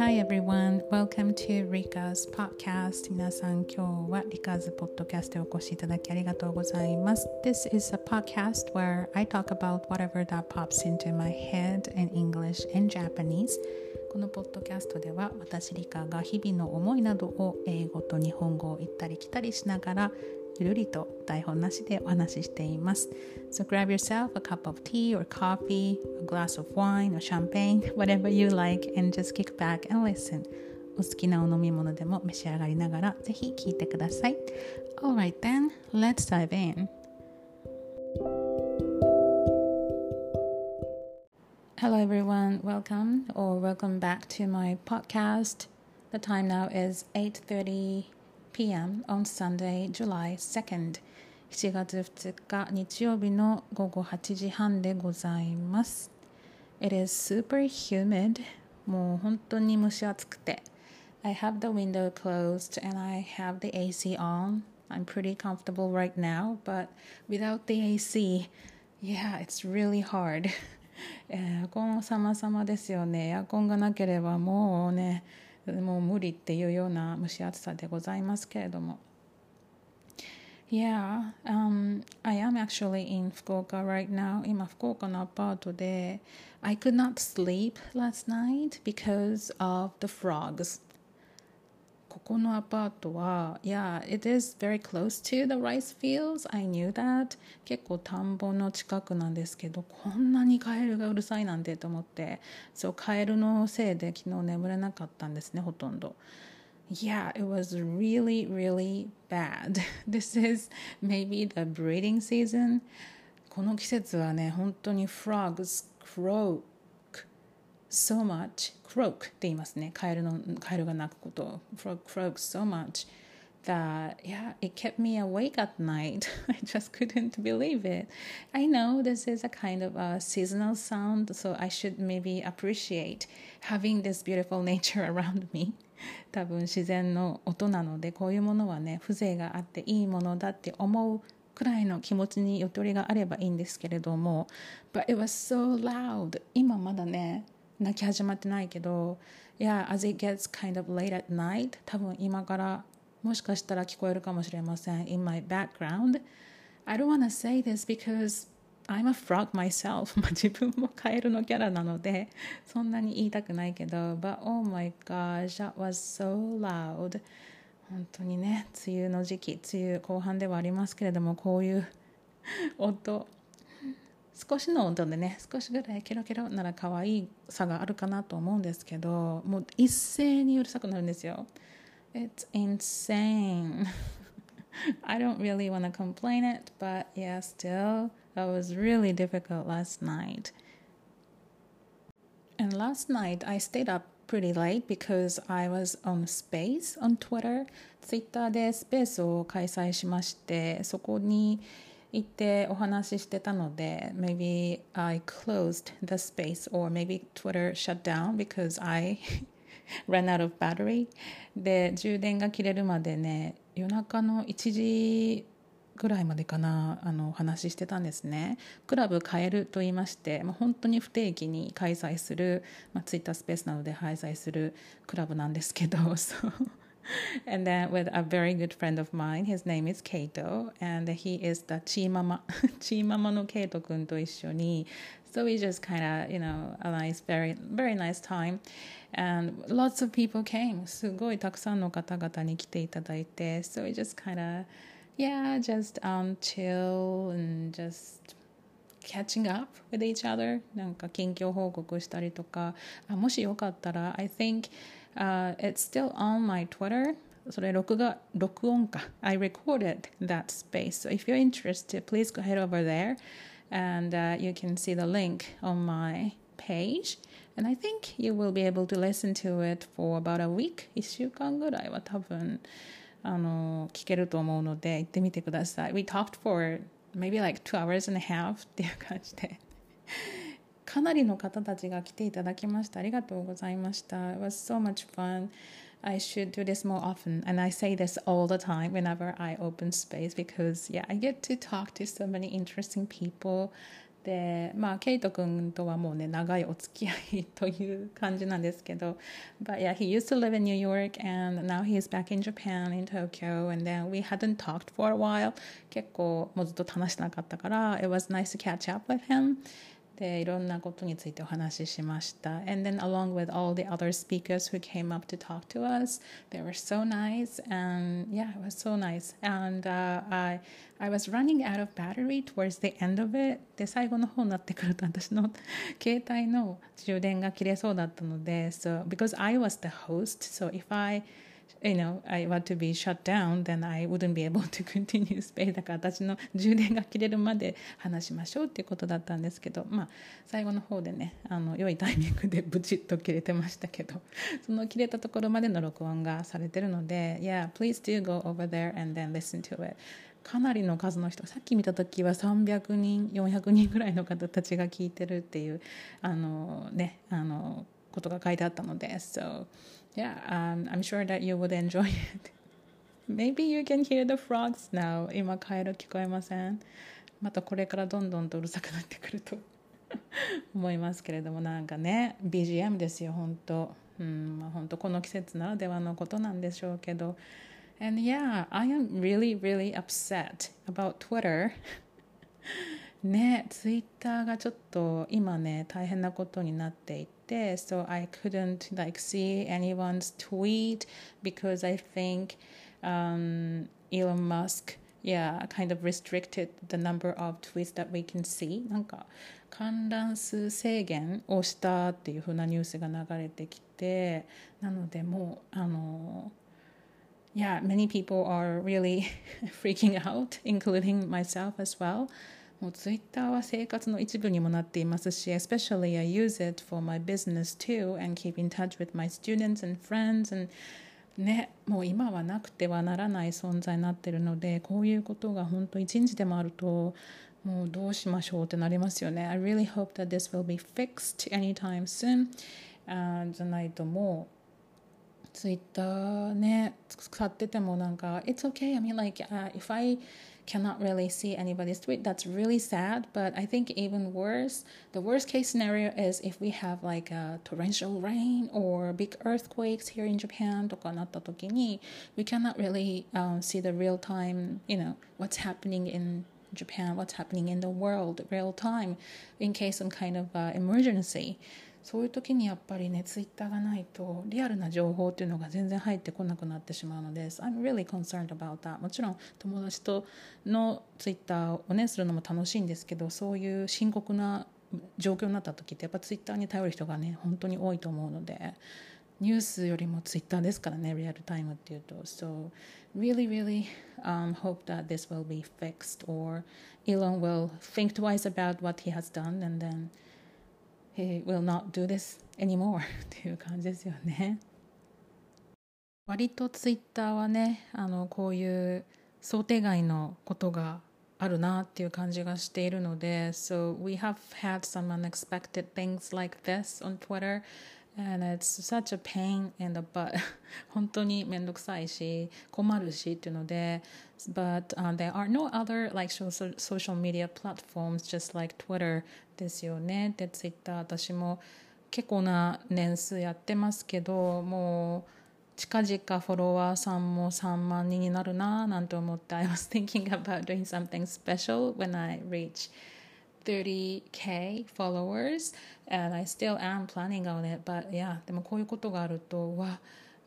hi everyone. Welcome to Rika's podcast. 皆さん、今日は Rika's podcast へお越しいただきありがとうございます。This is a podcast where I talk about whatever that pops into my head in English and Japanese. このポッドキャストでは私リカが日々の思いなどを英語と日本語を行ったり来たりしながらゆるりと台本なしでお話ししています。So grab yourself a cup of tea or coffee, a glass of wine or champagne, whatever you like, and just kick back and listen. お好きなお飲み物でも召し上がりながらぜひ聞いてください。Alright then, let's dive in. Hello everyone, welcome or welcome back to my podcast. The time now is 8:30 p.m. on Sunday, July 2nd. 7月2日日曜日の午後8時半でございます。It is super humid. もう本当に蒸し暑くて。I have the window closed and I have the AC on. I'm pretty comfortable right now, but without the AC, yeah, it's really hard. エアコン様々ですよね。エアコンがなければもうね、 もう無理っていうような蒸し暑さでございますけれども。Yeah, um, I am actually in Fukuoka right now. 今、福岡のアパートで I could not sleep last night because of the frogs. ここのアパートは、Yeah, it is very close to the rice fields. I knew that. 結構田んぼの近くなんですけど、こんなにカエルがうるさいなんてと思って、そう、カエルのせいで昨日眠れなかったんですね、ほとんど。Yeah, it was really, really bad. This is maybe the breeding season. この季節はね、本当に frogs croak so much croak って言いますねカエルのカエルが鳴くこと frog croaks so much that yeah it kept me awake at night i just couldn't believe it i know this is a kind of a seasonal sound so i should maybe appreciate having this beautiful nature around me 多分自然の音なのでこういうものはね風情があっていいものだって思うくらいの気持ちにゆとりがあればいいんですけれども But it was so loud 今まだね泣き始まってないけど Yeah, as it gets kind of late at night 多分今からもしかしたら聞こえるかもしれません In my background I don't want to say this because I'm a frog myself 自分もカエルのキャラなのでそんなに言いたくないけど But oh my gosh that was so loud 本当にね梅雨の時期梅雨後半ではありますけれどもこういう音少しの音でね少しぐらいケロケロなら可愛いさがあるかなと思うんですけどもう一斉にうるさくなるんですよ It's insane I don't really want to complain it but yeah still that was really difficult last night and last night I stayed up pretty late because I was on space on Twitter Twitter でスペースを開催しましてそこに行ってお話ししてたので maybe I closed the space or maybe Twitter shut down because I ran out of battery. で充電が切れるまでね夜中の1時ぐらいまでかなあのお話ししてたんですね。クラブ変えると言いまして、まあ、本当に不定期に開催する、まあ、ツイッタースペースなどで開催するクラブなんですけど そう。and then with a very good friend of mine, his name is Kato, and he is the Chi Mama, Chi Mama no Kato 君と一緒に so we just kind of, you know, a nice, very, very nice time. And lots of people came. すごいたくさんの方々に来ていただいて so we just kind of, yeah, just um, chill and just catching up with each other なんか近況報告したりとかあもしよかったら I think Uh, it's still on my Twitter. それ録画、録音か。I recorded that space. So if you're interested, please go head over there and uh, you can see the link on my page. And I think you will be able to listen to it for about a week. 1週間ぐらいは多分あの聞けると思うので行ってみてください。We talked for maybe like two hours and a half っていう感じで。 かなりの方たちが来ていただきましたありがとうございました It was so much fun I should do this more often and I say this all the time whenever I open space because yeah I get to talk to so many interesting people でまあケイト君とはもうね長いお付き合いという感じなんですけど But yeah he used to live in New York and now he's back in Japan in Tokyo and then we hadn't talked for a while 結構もうずっと話してなかったから It was nice to catch up with him でいろんなことについてお話ししました。And then along with all the other speakers who came up to talk to us, they were so nice and yeah, it was so nice. And、uh, I, I was running out of battery towards the end of it. で、最後の方になってくると私の携帯の充電が切れそうだったので、so because I was the host, so if I you know, I want to be shut down, then I wouldn't be able to continue space. だから私の充電が切れるまで話しましょうっていうことだったんですけど、まあ、最後の方でねあの良いタイミングでブチッと切れてましたけど その切れたところまでの録音がされてるので Yeah, please do go over there and then listen to it. かなりの数の人さっき見た時は300人400人ぐらいの方たちが聞いてるっていうあのねあのことが書いてあったので So yeah, um, I'm sure that you would enjoy it. Maybe you can hear the frogs now. 今カエル聞こえませんまたこれからどんどんとうるさくなってくると思いますけれどもなんかね BGM ですよ本当うんまあ本当この季節ならではのことなんでしょうけど And yeah, I am really, really upset about Twitter. ね、ツイッターがちょっと今ね大変なことになっていて so I couldn't like see anyone's tweet because I think um, Elon Musk yeah kind of restricted the number of tweets that we can see なんか観覧数制限をしたっていう風なニュースが流れてきてなのでもうあの yeah many people are really freaking out including myself as well もうツイッターは生活の一部にもなっていますし、especially I use it for my business too and keep in touch with my students and friends and ね、もう今はなくてはならない存在になっているので、こういうことが本当一日でもあると、もうどうしましょうってなりますよね。I really hope that this will be fixed anytime soon. あじゃないともう、ツイッターね、使っててもなんか、It's okay. I mean, like,、uh, if I cannot really see anybody's tweet. That's really sad. But I think even worse, the worst case scenario is if we have like a torrential rain or big earthquakes here in Japan we cannot really um, see the real time, you know, what's happening in Japan, what's happening in the world real time in case some kind of uh, emergency. そういう時にやっぱりねツイッターがないとリアルな情報っていうのが全然入ってこなくなってしまうのです I'm really concerned about that. もちろん友達とのツイッターをねするのも楽しいんですけどそういう深刻な状況になった時ってやっぱツイッターに頼る人がね本当に多いと思うのでニュースよりもツイッターですからねリアルタイムっていうと。So really really um, hope that this will be fixed or Elon will think twice about what he has done and then he will not do this anymore っていう感じですよね。割とツイッターはねあのこういう想定外のことがあるなっていう感じがしているので So we have had some unexpected things like this on Twitter and it's such a pain in the butt 本当にめんどくさいし困るしっていうので but、uh, there are no other like social, social media platforms just like Twitter ですよねで Twitter 私も結構な年数やってますけどもう近々フォロワーさんも3万人になるななんて思って I was thinking about doing something special when I reach 30k followers and I still am planning on it but yeah でもこういうことがあるとわ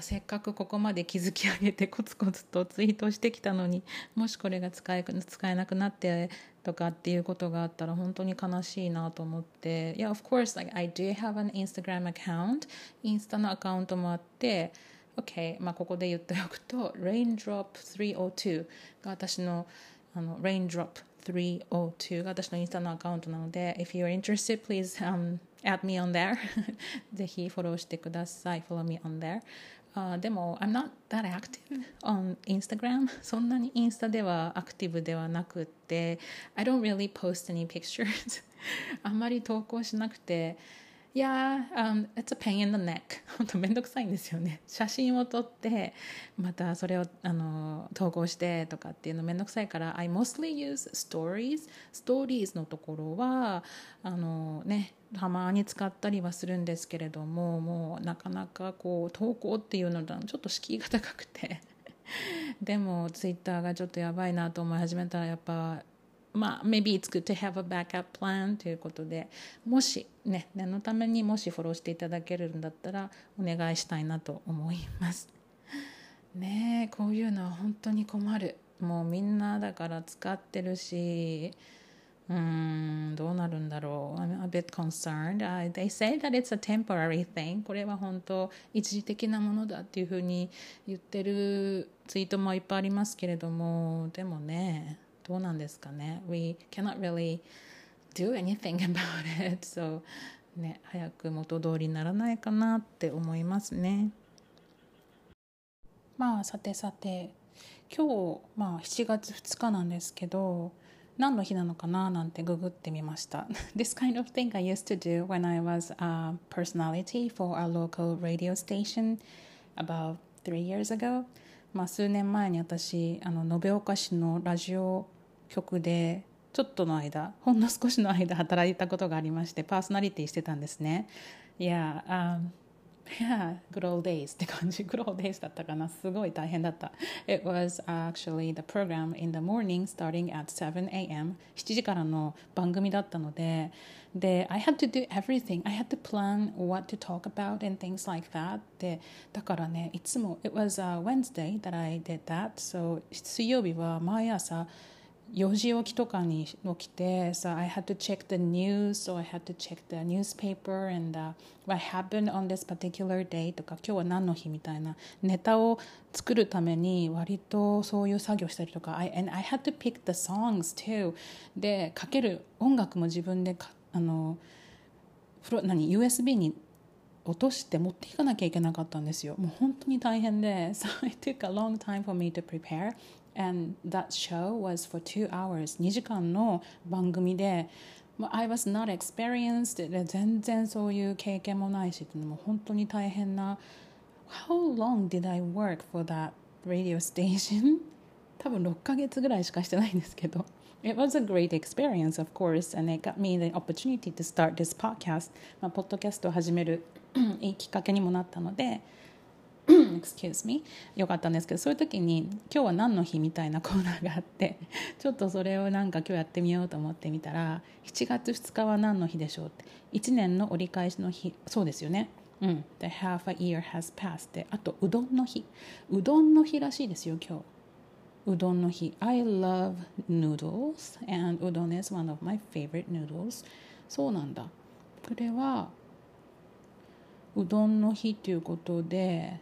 せっかくここまで築き上げてコツコツとツイートしてきたのにもしこれが使え使えなくなってとかっていうことがあったら本当に悲しいなと思って Yeah of course like I do have an Instagram account. インスタのアカウントもあって OK まあここで言っておくと Raindrop302 が私のあの Raindrop 302が私のインスタのアカウントなので If you're interested, please、um, add me on there ぜひフォローしてください Follow me on there、uh, でも I'm not that active on Instagram そんなにインスタではアクティブではなくて I don't really post any pictures あんまり投稿しなくていやー、um, it's a pain in the neck. 本当めんどくさいんですよね。写真を撮ってまたそれをあの投稿してとかっていうのめんどくさいから I mostly use stories. Stories のところはあのねたまに使ったりはするんですけれどももうなかなかこう投稿っていうのだちょっと敷居が高くて。でもツイッターがちょっとやばいなと思い始めたらやっぱまあ、maybe it's good to have a backup plan ということで、もしね、念のためにもしフォローしていただけるんだったらお願いしたいなと思います。ねこういうのは本当に困る。もうみんなだから使ってるし、うん、どうなるんだろう。I'm a bit concerned.、Uh, they say that it's a temporary thing. これは本当一時的なものだっていうふうに言ってるツイートもいっぱいありますけれども、でもね、どうなんですかね We cannot really do anything about it so ね早く元通りにならないかなって思いますねまあさてさて今日まあ7月2日なんですけど何の日なのかななんてググってみました。This kind of thing I used to do when I was a personality for a local radio station about three years ago. まあ数年前に私あの延岡市のラジオ局でちょっとの間ほんの少しの間働いたことがありましてパーソナリティしてたんですね。いや、um, Yeah, good old days って感じ。good old days だったかな。すごい大変だった。It was actually the program in the morning starting at 7 a.m. 7時からの番組だったので、で、I had to do everything. I had to plan what to talk about and things like that. で、だからね、いつも、it was a Wednesday that I did that. So, 水曜日は毎朝、4時起きとかに起きて、so I had to check the news, so I had to check the newspaper and、uh, what happened on this particular day とか今日は何の日みたいなネタを作るために割とそういう作業したりとか I, and I had to pick the songs too でかける音楽も自分であのフロ何 USB に落として持っていかなきゃいけなかったんですよ。もう本当に大変で、so it took a long time for me to prepare. and that show was for two hours 2時間の番組で I was not experienced で全然そういう経験もないしもう本当に大変な How long did I work for that radio station? 多分6ヶ月ぐらいしかしてないんですけど It was a great experience, of course, and it got me the opportunity to start this podcast. まあ、ポッドキャストを始めるいいきっかけにもなったので、 excuse me. よかったんですけどそういう時に「今日は何の日?」みたいなコーナーがあって ちょっとそれをなんか今日やってみようと思ってみたら7月2日は何の日でしょうって。1年の折り返しの日。そうですよね。うん。The half a year has passed であとうどんの日。うどんの日らしいですよ今日。うどんの日。I love noodles and うどん is one of my favorite noodles. そうなんだ。これはうどんの日ということで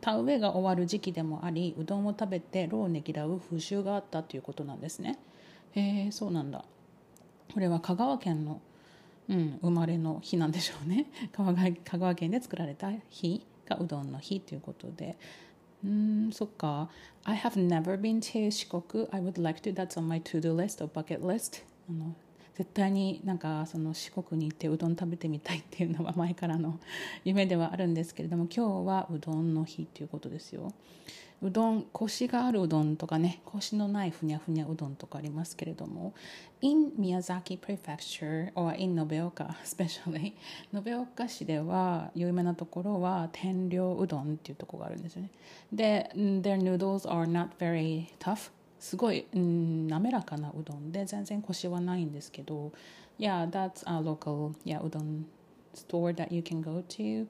田植えが終わる時期でもありうどんを食べて労をねぎらう風習があったということなんですね。へえそうなんだ。これは香川県の、うん、生まれの日なんでしょうね。香川県で作られた日がうどんの日ということで。うんそっか。I have never been to 四国 I would like to. That's on my to-do list or bucket list あの絶対になんかその四国に行ってうどん食べてみたいっていうのは前からの 夢ではあるんですけれども今日はうどんの日っていうことですよ。うどんコシがあるうどんとかねコシのないふにゃふにゃうどんとかありますけれども In Miyazaki Prefecture or in 延岡 especially 延岡市では有名なところは天領うどんっていうところがあるんですよねで Their noodles are not very tough すごい、うん、滑らかなうどんで全然コシはないんですけど Yeah, that's a local yeah, うどん store that you can go to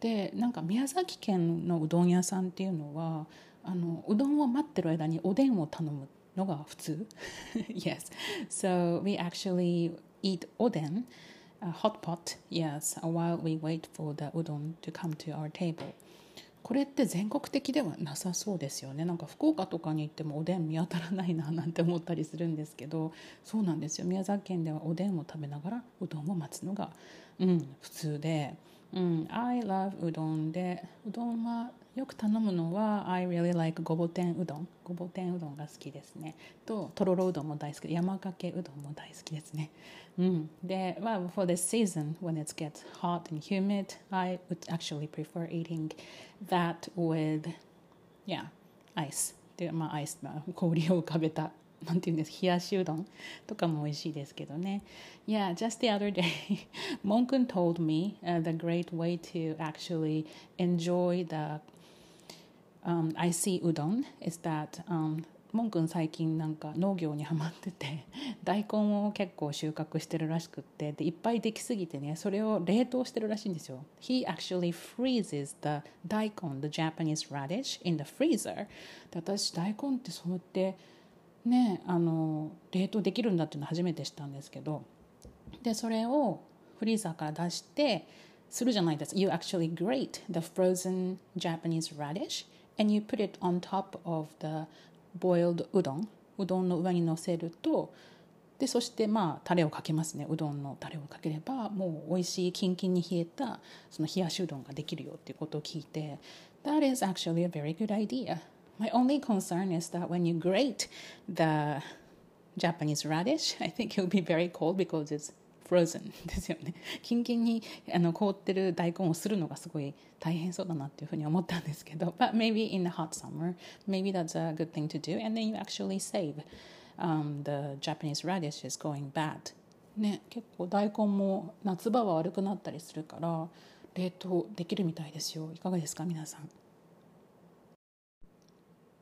でなんか宮崎県のうどん屋さんっていうのはあのうどんを待ってる間におでんを頼むのが普通 Yes so we actually eat おでん a hot pot yes while we wait for the うどん to come to our table これって全国的ではなさそうですよね。なんか福岡とかに行ってもおでん見当たらないななんて思ったりするんですけどそうなんですよ。宮崎県ではおでんを食べながらうどんを待つのが、うん、普通で、うん、I love うどんでうどんはよく頼むのは I really like ごぼ天うどんごぼ天うどんが好きですねととろろうどんも大好きで山かけうどんも大好きですねうんで、well, for this season when it gets hot and humid I would actually prefer eating that with yeah ice でまあアイス、まあ、氷を浮かべたなんていうんです冷やしうどんとかも美味しいですけどね。Yeah, just the other day, Monkun told me、uh, the great way to actually enjoy the um, I see udon is that、um, モン君最近なんか農業にはまってて 大根を結構収穫してるらしくってでいっぱいできすぎてねそれを冷凍してるらしいんですよ。He actually freezes the 大根 the Japanese radish in the freezer. で私大根ってそうやってねあの冷凍できるんだっていうの初めて知ったんですけどでそれをフリーザーから出してするじゃないです。か You actually grate the frozen Japanese radish and you put it on top of the boiled うどんうどんの上にのせるとでそしてまあタレをかけますねうどんのタレをかければもう美味しいキンキンに冷えたその冷やしうどんができるよっていうことを聞いて That is actually a very good idea My only concern is that when you grate the Japanese radish I think it will be very cold because it's frozen ですよねキンキンにあの凍ってる大根をするのがすごい大変そうだなっていうふうに思ったんですけど but maybe in the hot summer maybe that's a good thing to do and then you actually save、um, the Japanese radishes going bad ね結構大根も夏場は悪くなったりするから冷凍できるみたいですよいかがですか皆さん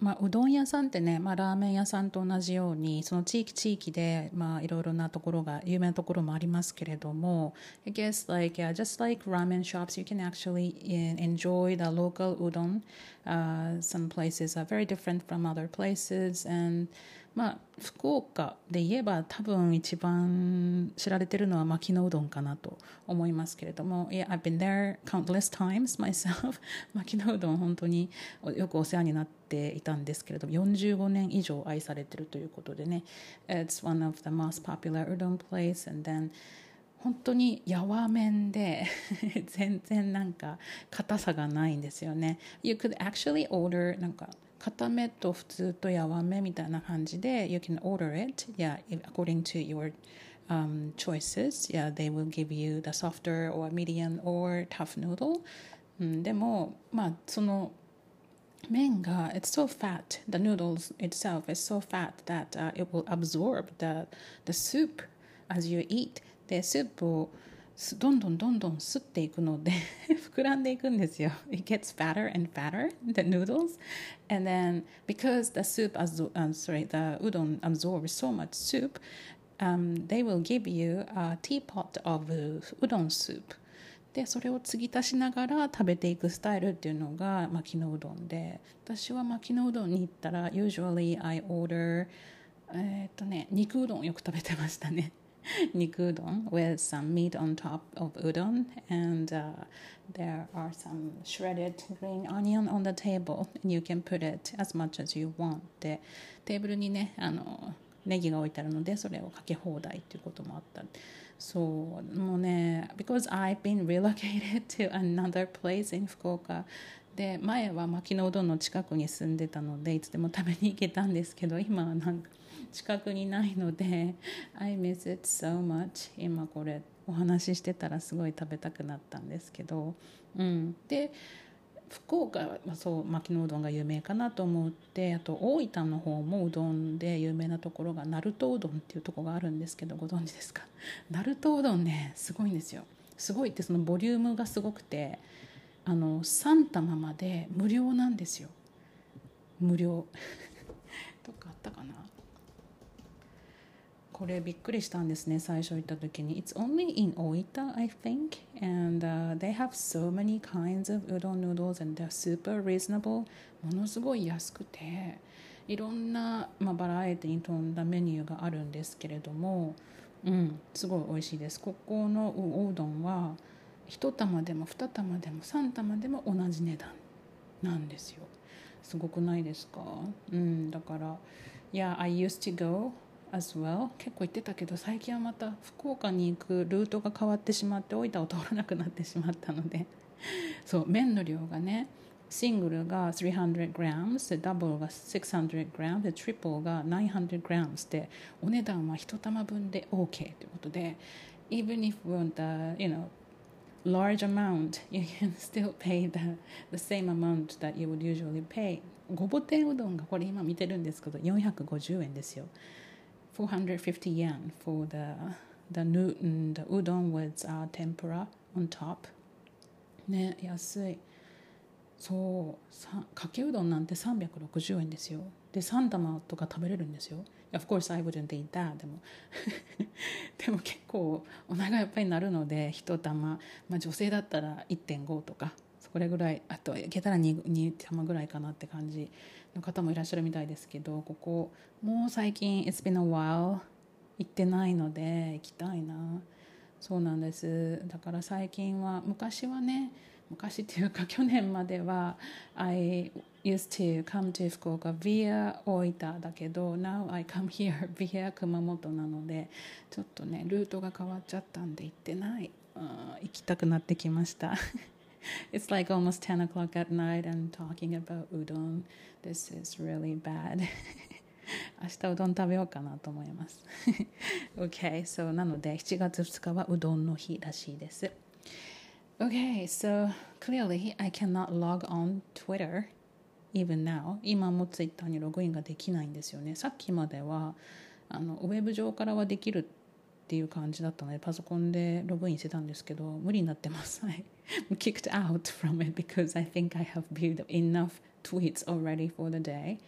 まあ、うどん屋さんってね、まあ、ラーメン屋さんと同じようにその地域地域で、まあ、いろいろなところが有名なところもありますけれども I guess like、uh, just like ramen shops you can actually enjoy the local udon、uh, some places are very different from other places and まあ、福岡で言えば多分一番知られてるのは牧野うどんかなと思いますけれども Yeah, I've been there countless times myself. 牧野うどん本当によくお世話になっていたんですけれども45年以上愛されてるということでね It's one of the most popular udon place and then 本当にやわ麺で 全然なんか硬さがないんですよね。You could actually order なんか固めと普通とやわめみたいな感じで you can order it yeah according to your um, choices yeah they will give you the softer or medium or tough noodle、うん、でもまあその麺が it's so fat the noodles itself is so fat that、uh, it will absorb the, the soup as you eat でスープを どんどんどんどん吸っていくので膨らんでいくんですよ。It gets fatter and fatter, the noodles. And then because the soup, absor- um, sorry, the udon absorbs so much soup, um, they will give you a teapot of udon soup. でそれを継ぎ足しながら食べていくスタイルっていうのが牧野うどんで私は牧野うどんに行ったら usually I order えっとね肉うどんをよく食べてましたね niku udon with some meat on top of udon and uh, there are some shredded green onion on the table and you can put it as much as you want でテーブルにねあのネギが置いてあるのでそれをかけ放題っていうこともあったそうもうね because I've been relocated to another place in 福岡 で前は牧野うどんの近くに住んでたのでいつでも食べに行けたんですけど今はなんか近くにないので I miss it so much 今これお話ししてたらすごい食べたくなったんですけど、うん、で福岡はそう牧野うどんが有名かなと思ってあと大分の方もうどんで有名なところが鳴門うどんっていうとこがあるんですけどご存知ですか？鳴門うどんねすごいんですよ。すごいってそのボリュームがすごくてあの3玉まで無料なんですよ。無料。どっかあったかな？これびっくりしたんですね最初行った時に。It's only in Oita I think and、uh, they have so many kinds of udon noodles and they're super reasonable. ものすごい安くて。いろんな、まあ、バラエティに富んだメニューがあるんですけれども。うんすごい美味しいです。ここのおうどんは1玉でも2玉でも3玉でも同じ値段なんですよ。すごくないですか？うんだから Yeah I used to go as well 結構行ってたけど最近はまた福岡に行くルートが変わってしまって大分を通らなくなってしまったので。そう麺の量がねシングルが 300g ダブルが 600g でトリプルが 900g でお値段は1玉分で OK ということで even if we want the you know large amount you can still pay the, the same amount that you would usually pay ごぼ天うどんがこれ今見てるんですけど450円ですよ450 yen for the the, new, the udon with、uh, tempura on top ね安いそうかけうどんなんて360円ですよで3玉とか食べれるんですよ Of course I wouldn't eat that. でも でも結構お腹いっぱいになるので1玉、まあ、女性だったら1.5とかそれぐらいあといけたら 2, 2玉ぐらいかなって感じの方もいらっしゃるみたいですけどここもう最近 It's been a while 行ってないので行きたいな。そうなんです。だから最近は昔はね昔っていうか去年までは I used to come to 福岡 via 大分だけど now I come here via 熊本なのでちょっとねルートが変わっちゃったんで行ってない uh, 行きたくなってきました It's like almost 10 o'clock at night and talking about udon This is really bad 明日うどん食べようかなと思います OK so なので7月2日はうどんの日らしいです Okay, so clearly I cannot log on Twitter even now. 今も Twitter にログインができないんですよね。さっきまではあのウェブ上からはできるっていう感じだったのでパソコンでログインしてたんですけど無理になってます。I kicked out from it because I think I have built enough tweets already for the day.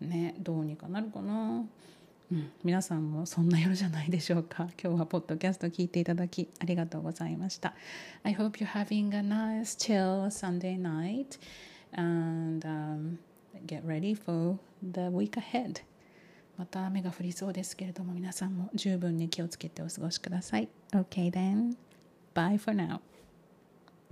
ね、どうにかなるかな。うん、皆さんもそんな夜じゃないでしょうか 今日はポッドキャスト聞いていただきありがとうございました I hope you're having a nice chill Sunday night and、um, get ready for the week ahead また雨が降りそうですけれども皆さんも十分に気をつけてお過ごしください OK then bye for now